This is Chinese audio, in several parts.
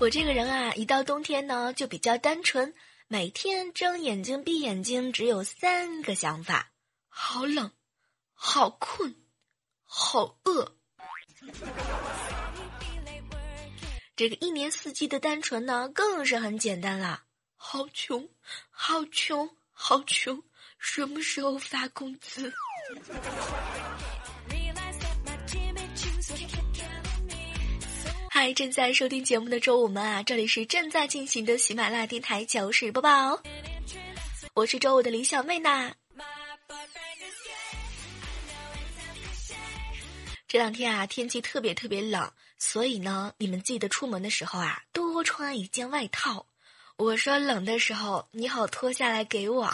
我这个人啊，一到冬天呢，就比较单纯，每天睁眼睛闭眼睛只有三个想法：好冷，好困，好饿。这个一年四季的单纯呢，更是很简单啦。好穷，好穷，好穷，什么时候发工资？嗨，正在收听节目的周五们啊，这里是正在进行的喜马拉雅电台糗事播报，我是周五的李小妹呐。这两天啊，天气特别特别冷，所以呢，你们记得出门的时候啊，多穿一件外套。我说冷的时候，你好脱下来给我。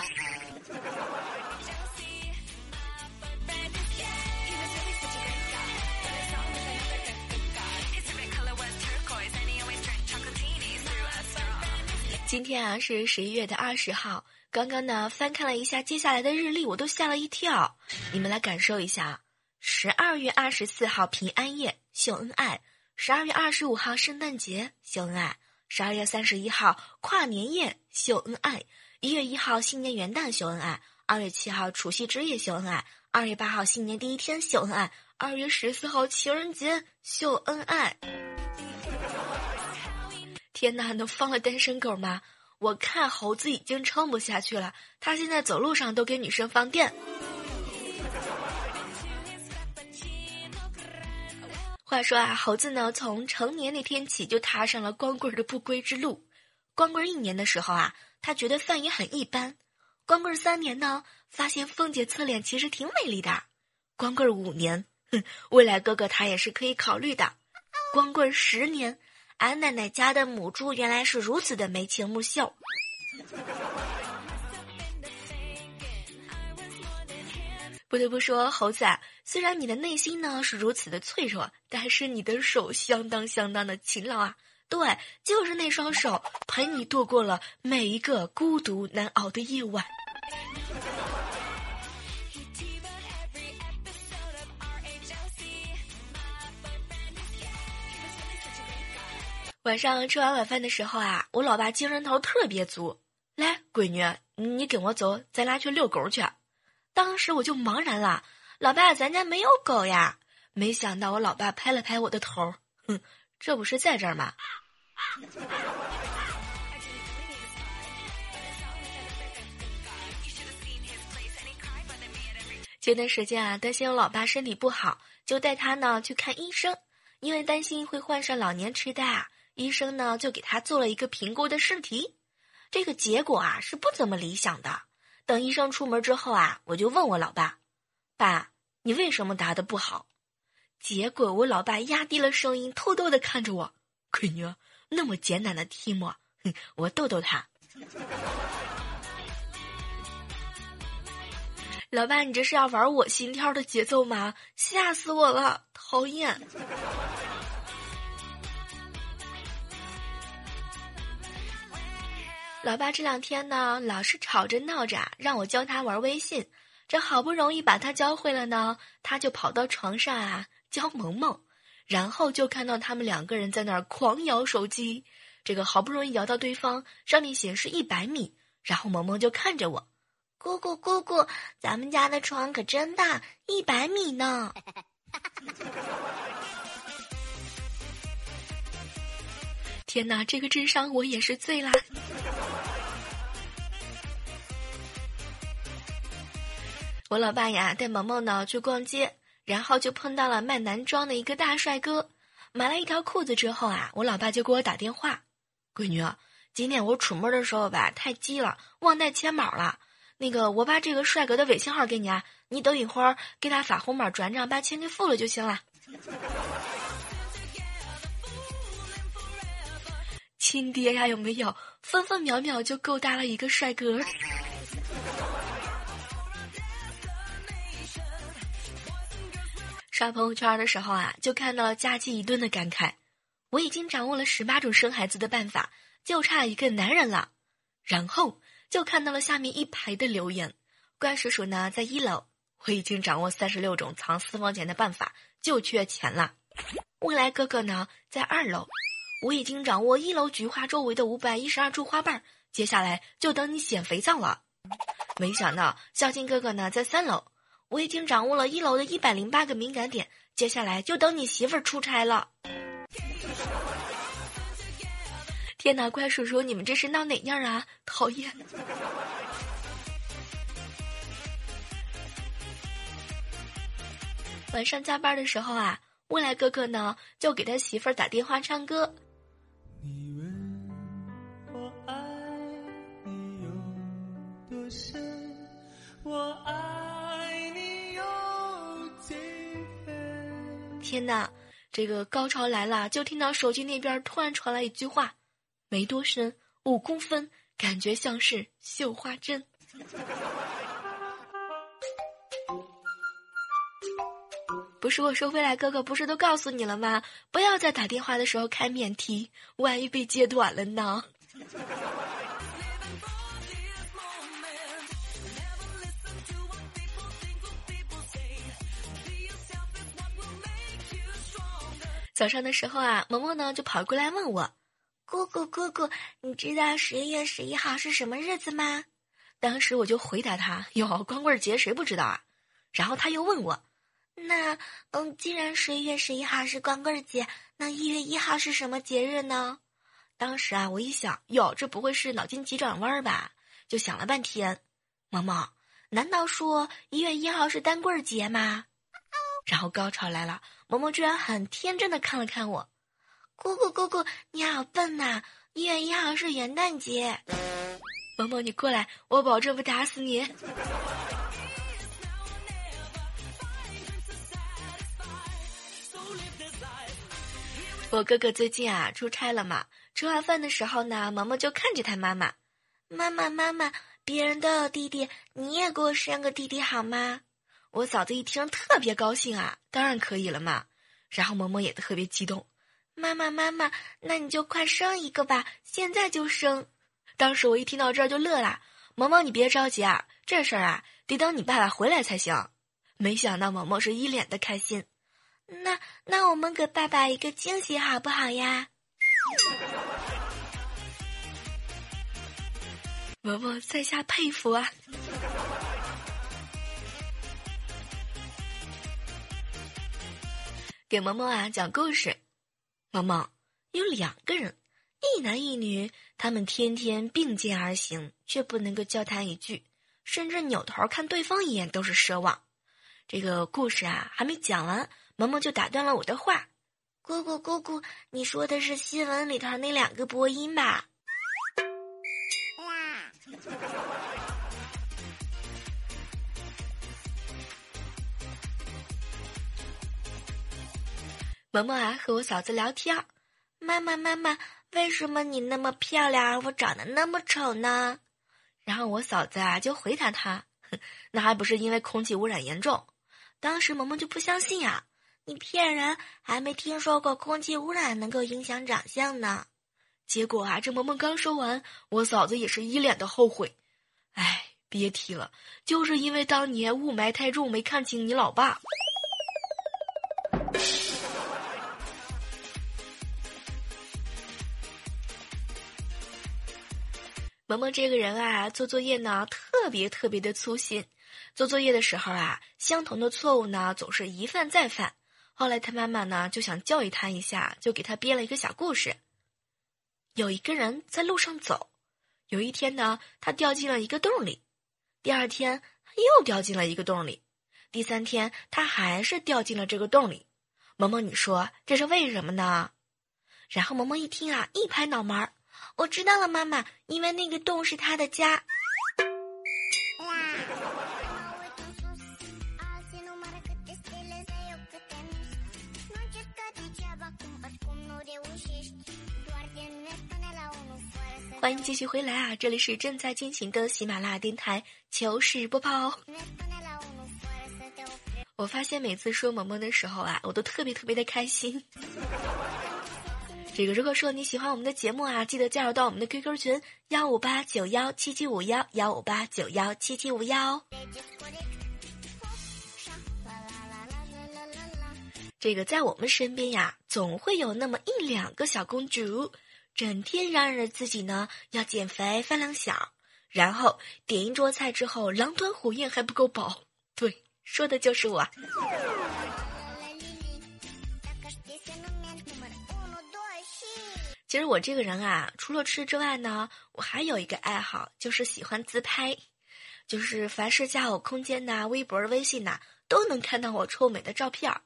今天啊是十一月的二十号，刚刚呢翻看了一下接下来的日历，我都吓了一跳。你们来感受一下：十二月二十四号平安夜秀恩爱，十二月二十五号圣诞节秀恩爱，十二月三十一号跨年夜秀恩爱，一月一号新年元旦秀恩爱，二月七号除夕之夜秀恩爱，二月八号新年第一天秀恩爱，二月十四号情人节秀恩爱。天哪，能放了单身狗吗？我看猴子已经撑不下去了，他现在走路上都给女生放电。话说啊，猴子呢从成年那天起就踏上了光棍的不归之路。光棍一年的时候啊，他觉得饭也很一般；光棍三年呢，发现凤姐侧脸其实挺美丽的；光棍五年，哼，未来哥哥他也是可以考虑的；光棍十年。俺奶奶家的母猪原来是如此的眉清目秀。不得不说，猴子，虽然你的内心呢是如此的脆弱，但是你的手相当相当的勤劳啊！对，就是那双手陪你度过了每一个孤独难熬的夜晚。晚上吃完晚饭的时候啊，我老爸精神头特别足。来，闺女，你跟我走，咱俩去遛狗去。当时我就茫然了，老爸，咱家没有狗呀。没想到我老爸拍了拍我的头，哼，这不是在这儿吗？前段时间啊，担心我老爸身体不好，就带他呢去看医生，因为担心会患上老年痴呆啊。医生呢，就给他做了一个评估的试题，这个结果啊是不怎么理想的。等医生出门之后啊，我就问我老爸：“爸，你为什么答的不好？”结果我老爸压低了声音，偷偷的看着我：“闺女，那么简单的题目，哼，我逗逗他。”老爸，你这是要玩我心跳的节奏吗？吓死我了，讨厌！老爸这两天呢，老是吵着闹着让我教他玩微信。这好不容易把他教会了呢，他就跑到床上啊教萌萌，然后就看到他们两个人在那儿狂摇手机。这个好不容易摇到对方，上面显示一百米，然后萌萌就看着我，姑姑姑姑，咱们家的床可真大，一百米呢。天哪，这个智商我也是醉啦！我老爸呀带萌萌呢去逛街，然后就碰到了卖男装的一个大帅哥。买了一条裤子之后啊，我老爸就给我打电话：“闺女，今天我出门的时候吧太急了，忘带钱包了。那个我把这个帅哥的微信号给你啊，你等一会儿给他发红包转账，把钱给付了就行了。”亲爹呀，有没有？分分秒秒就勾搭了一个帅哥。刷朋友圈的时候啊，就看到了佳琪一顿的感慨：“我已经掌握了十八种生孩子的办法，就差一个男人了。”然后就看到了下面一排的留言：“怪叔叔呢，在一楼，我已经掌握三十六种藏私房钱的办法，就缺钱了。”未来哥哥呢，在二楼，我已经掌握一楼菊花周围的五百一十二处花瓣，接下来就等你捡肥皂了。没想到孝敬哥哥呢，在三楼。我已经掌握了一楼的一百零八个敏感点，接下来就等你媳妇儿出差了。天哪，怪叔叔，你们这是闹哪样啊？讨厌！晚上加班的时候啊，未来哥哥呢就给他媳妇儿打电话唱歌。你问我爱你有多深，我爱。天哪，这个高潮来了！就听到手机那边突然传来一句话：“没多深，五公分，感觉像是绣花针。”不是我说，未来哥哥不是都告诉你了吗？不要在打电话的时候开免提，万一被截短了呢？早上的时候啊，萌萌呢就跑过来问我：“姑姑姑姑，你知道十一月十一号是什么日子吗？”当时我就回答他：“哟，光棍节谁不知道啊？”然后他又问我：“那嗯，既然十一月十一号是光棍节，那一月一号是什么节日呢？”当时啊，我一想，哟，这不会是脑筋急转弯吧？就想了半天，萌萌，难道说一月一号是单棍节吗？然后高潮来了。萌萌居然很天真的看了看我，姑姑姑姑，你好笨呐！一月一号是元旦节。萌萌，你过来，我保证不打死你。我哥哥最近啊出差了嘛，吃完饭的时候呢，萌萌就看着他妈妈，妈妈妈妈，别人都有弟弟，你也给我生个弟弟好吗？我嫂子一听特别高兴啊，当然可以了嘛。然后萌萌也特别激动，妈妈妈妈，那你就快生一个吧，现在就生。当时我一听到这儿就乐了，萌萌你别着急啊，这事儿啊得等你爸爸回来才行。没想到萌萌是一脸的开心，那那我们给爸爸一个惊喜好不好呀？萌萌在下佩服啊。给萌萌啊讲故事，萌萌有两个人，一男一女，他们天天并肩而行，却不能够交谈一句，甚至扭头看对方一眼都是奢望。这个故事啊还没讲完，萌萌就打断了我的话：“姑姑姑姑，你说的是新闻里头那两个播音吧？”萌萌啊，和我嫂子聊天，妈妈妈妈，为什么你那么漂亮，而我长得那么丑呢？然后我嫂子啊就回答他，那还不是因为空气污染严重。当时萌萌就不相信呀，你骗人，还没听说过空气污染能够影响长相呢。结果啊，这萌萌刚说完，我嫂子也是一脸的后悔，哎，别提了，就是因为当年雾霾太重，没看清你老爸。萌萌这个人啊，做作业呢特别特别的粗心。做作业的时候啊，相同的错误呢总是一犯再犯。后来他妈妈呢就想教育他一下，就给他编了一个小故事。有一个人在路上走，有一天呢，他掉进了一个洞里；第二天又掉进了一个洞里；第三天他还是掉进了这个洞里。萌萌，你说这是为什么呢？然后萌萌一听啊，一拍脑门儿。我知道了，妈妈，因为那个洞是他的家。欢迎继续回来啊！这里是正在进行的喜马拉雅电台糗事播报。我发现每次说萌萌的时候啊，我都特别特别的开心。这个如果说你喜欢我们的节目啊，记得加入到我们的 QQ 群幺五八九幺七七五幺幺五八九幺七七五幺。这个在我们身边呀，总会有那么一两个小公主，整天嚷嚷着自己呢要减肥、饭量小，然后点一桌菜之后狼吞虎咽还不够饱。对，说的就是我。其实我这个人啊，除了吃之外呢，我还有一个爱好，就是喜欢自拍，就是凡是加我空间呐、微博、微信呐，都能看到我臭美的照片儿。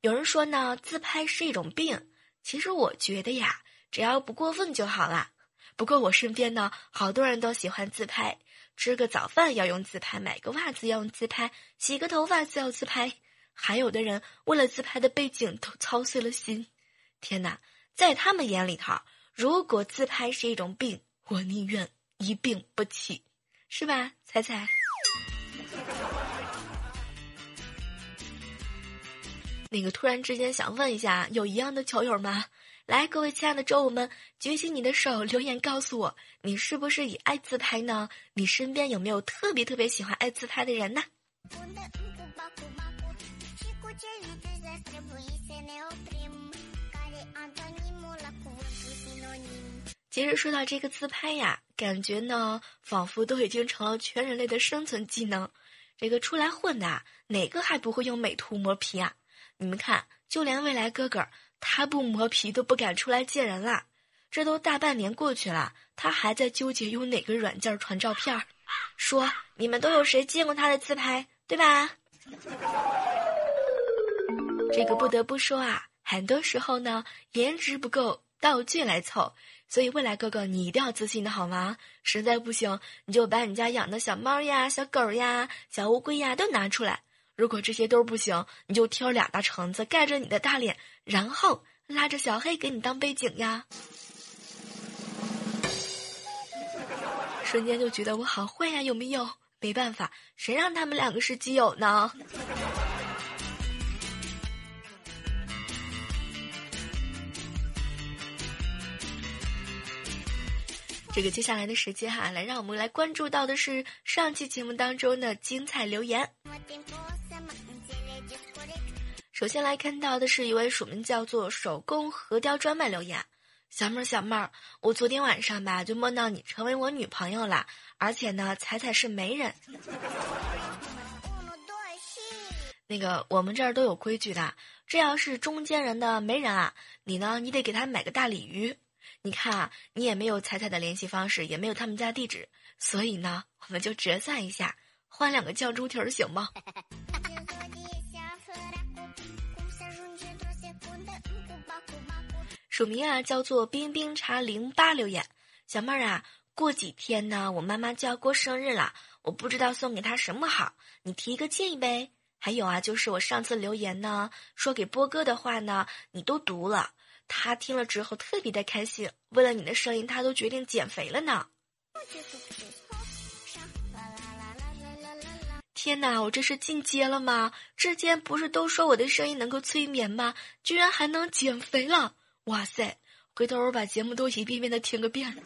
有人说呢，自拍是一种病。其实我觉得呀，只要不过分就好啦。不过我身边呢，好多人都喜欢自拍，吃个早饭要用自拍，买个袜子要用自拍，洗个头发需要自拍。还有的人为了自拍的背景都操碎了心。天哪，在他们眼里头，如果自拍是一种病，我宁愿一病不起，是吧？彩彩。那个突然之间想问一下，有一样的球友吗？来，各位亲爱的周五们，举起你的手，留言告诉我，你是不是也爱自拍呢？你身边有没有特别特别喜欢爱自拍的人呢？其实说到这个自拍呀，感觉呢，仿佛都已经成了全人类的生存技能。这个出来混的，哪个还不会用美图磨皮啊？你们看，就连未来哥哥，他不磨皮都不敢出来见人了。这都大半年过去了，他还在纠结用哪个软件传照片。说你们都有谁见过他的自拍，对吧？这个不得不说啊，很多时候呢，颜值不够，道具来凑。所以未来哥哥，你一定要自信的好吗？实在不行，你就把你家养的小猫呀、小狗呀、小乌龟呀都拿出来。如果这些都不行，你就挑俩大橙子盖着你的大脸，然后拉着小黑给你当背景呀。瞬间就觉得我好坏呀，有没有？没办法，谁让他们两个是基友呢？这个接下来的时间哈，来让我们来关注到的是上期节目当中的精彩留言。首先来看到的是一位署名叫做“手工核雕专卖”留言，小妹儿小妹儿，我昨天晚上吧就梦到你成为我女朋友了，而且呢彩彩是媒人。那个我们这儿都有规矩的，这要是中间人的媒人啊，你呢你得给他买个大鲤鱼。你看啊，你也没有彩彩的联系方式，也没有他们家地址，所以呢我们就折算一下，换两个酱猪蹄儿行吗？署名啊叫做冰冰茶零八留言，小妹儿啊，过几天呢，我妈妈就要过生日了，我不知道送给她什么好，你提一个建议呗。还有啊，就是我上次留言呢，说给波哥的话呢，你都读了，他听了之后特别的开心，为了你的声音，他都决定减肥了呢。天哪，我这是进阶了吗？之前不是都说我的声音能够催眠吗？居然还能减肥了！哇塞！回头我把节目都一遍遍的听个遍。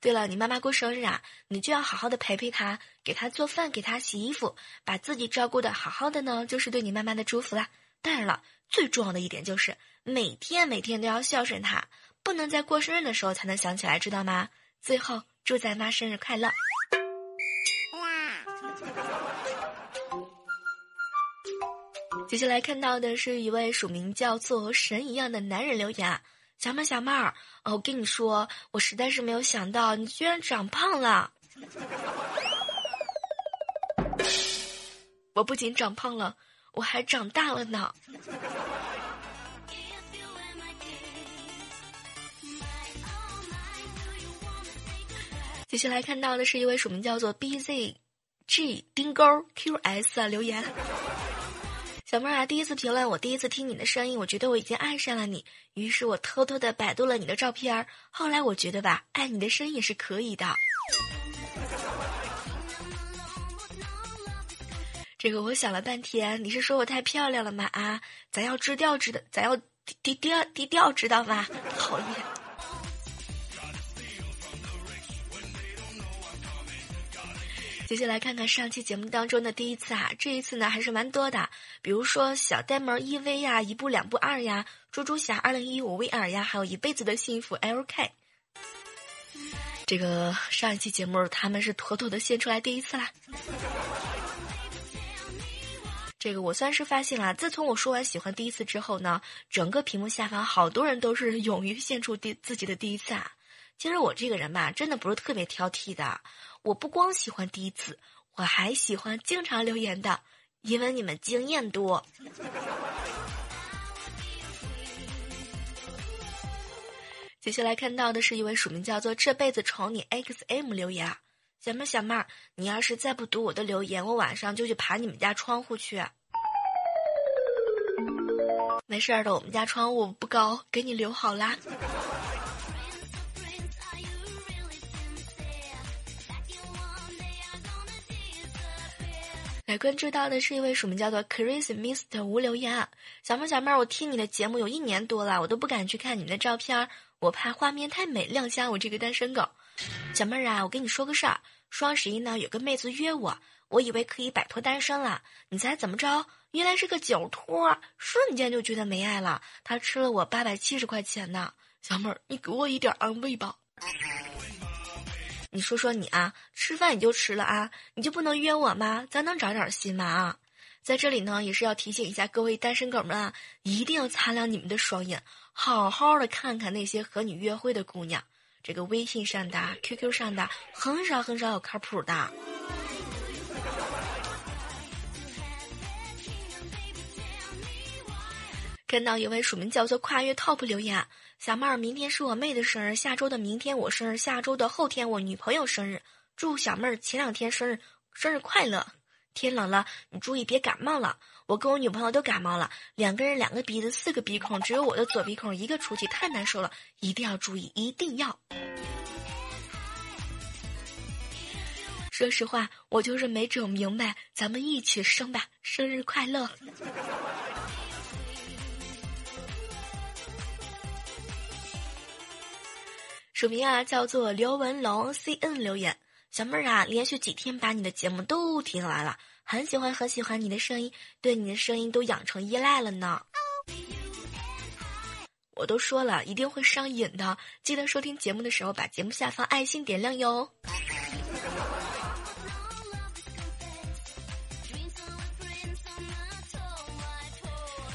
对了，你妈妈过生日啊，你就要好好的陪陪她，给她做饭，给她洗衣服，把自己照顾的好好的呢，就是对你妈妈的祝福啦。当然了，最重要的一点就是每天每天都要孝顺她，不能在过生日的时候才能想起来，知道吗？最后，祝咱妈生日快乐！哇接下来看到的是一位署名叫做“神一样的男人”留言，小妹小妹儿，我跟你说，我实在是没有想到你居然长胖了。我不仅长胖了，我还长大了呢。接下来看到的是一位署名叫做 “bzg 丁勾 qs” 啊留言。小妹儿啊，第一次评论我，第一次听你的声音，我觉得我已经爱上了你。于是我偷偷的百度了你的照片儿。后来我觉得吧，爱你的声音也是可以的。这个我想了半天，你是说我太漂亮了吗？啊，咱要低调知道，咱要低低调低调知道吗？讨厌。接下来看看上期节目当中的第一次啊，这一次呢还是蛮多的，比如说小呆萌 E V 呀，一步两步二呀，猪猪侠二零一五 V R 呀，还有一辈子的幸福 L K。这个上一期节目他们是妥妥的献出来第一次啦。这个我算是发现了，自从我说完喜欢第一次之后呢，整个屏幕下方好多人都是 勇于献出第自己的第一次啊。其实我这个人吧，真的不是特别挑剔的。我不光喜欢第一次，我还喜欢经常留言的，因为你们经验多。接下来看到的是一位署名叫做“这辈子宠你 XM” 留言啊，小妹小妹儿，你要是再不读我的留言，我晚上就去爬你们家窗户去。没事儿的，我们家窗户不高，给你留好啦。来关注到的是一位署名叫做 Crazy Mister 无留言啊，小妹小妹，我听你的节目有一年多了，我都不敢去看你们的照片，我怕画面太美亮瞎我这个单身狗。小妹儿啊，我跟你说个事儿，双十一呢有个妹子约我，我以为可以摆脱单身了，你猜怎么着？原来是个酒托，瞬间就觉得没爱了。他吃了我八百七十块钱呢，小妹儿，你给我一点安慰吧。你说说你啊，吃饭你就吃了啊，你就不能约我吗？咱能长点心吗？啊，在这里呢，也是要提醒一下各位单身狗们啊，一定要擦亮你们的双眼，好好的看看那些和你约会的姑娘，这个微信上的、QQ 上的，很少很少有靠谱的。看到一位署名叫做跨越 TOP 留言。小妹儿，明天是我妹的生日，下周的明天我生日，下周的后天我女朋友生日。祝小妹儿前两天生日生日快乐！天冷了，你注意别感冒了。我跟我女朋友都感冒了，两个人两个鼻子四个鼻孔，只有我的左鼻孔一个出去，太难受了，一定要注意，一定要。说实话，我就是没整明白，咱们一起生吧，生日快乐！署名啊，叫做刘文龙 C N 留言，小妹儿啊，连续几天把你的节目都听完了，很喜欢很喜欢你的声音，对你的声音都养成依赖了呢。我都说了，一定会上瘾的，记得收听节目的时候把节目下方爱心点亮哟。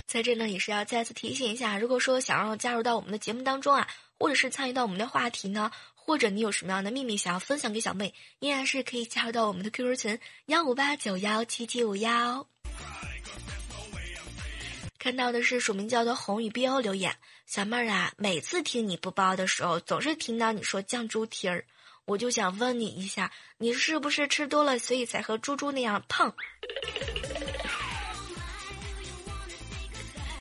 在这呢，也是要再次提醒一下，如果说想让我加入到我们的节目当中啊。或者是参与到我们的话题呢？或者你有什么样的秘密想要分享给小妹，依然是可以加入到我们的 QQ 群幺五八九幺七七五幺。看到的是署名叫做红雨 BO 留言，小妹儿啊，每次听你播报的时候，总是听到你说酱猪蹄儿，我就想问你一下，你是不是吃多了，所以才和猪猪那样胖？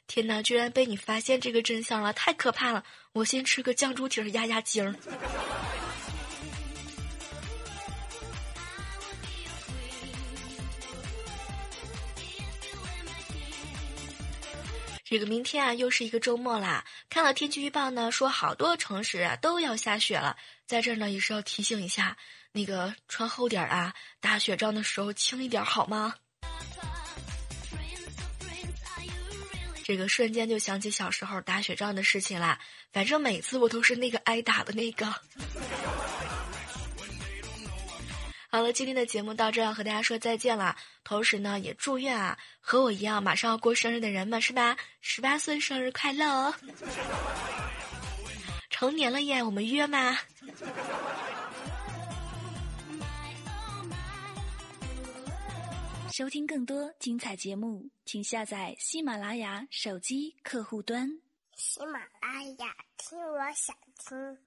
天哪，居然被你发现这个真相了，太可怕了！我先吃个酱猪蹄儿压压惊这个明天啊，又是一个周末啦。看了天气预报呢，说好多城市啊都要下雪了。在这儿呢，也是要提醒一下，那个穿厚点儿啊，打雪仗的时候轻一点好吗？这个瞬间就想起小时候打雪仗的事情啦，反正每次我都是那个挨打的那个。好了，今天的节目到这要和大家说再见了，同时呢，也祝愿啊和我一样马上要过生日的人们是吧？十八岁生日快乐哦！成年了耶，我们约吗？收听更多精彩节目，请下载喜马拉雅手机客户端。喜马拉雅，听我想听。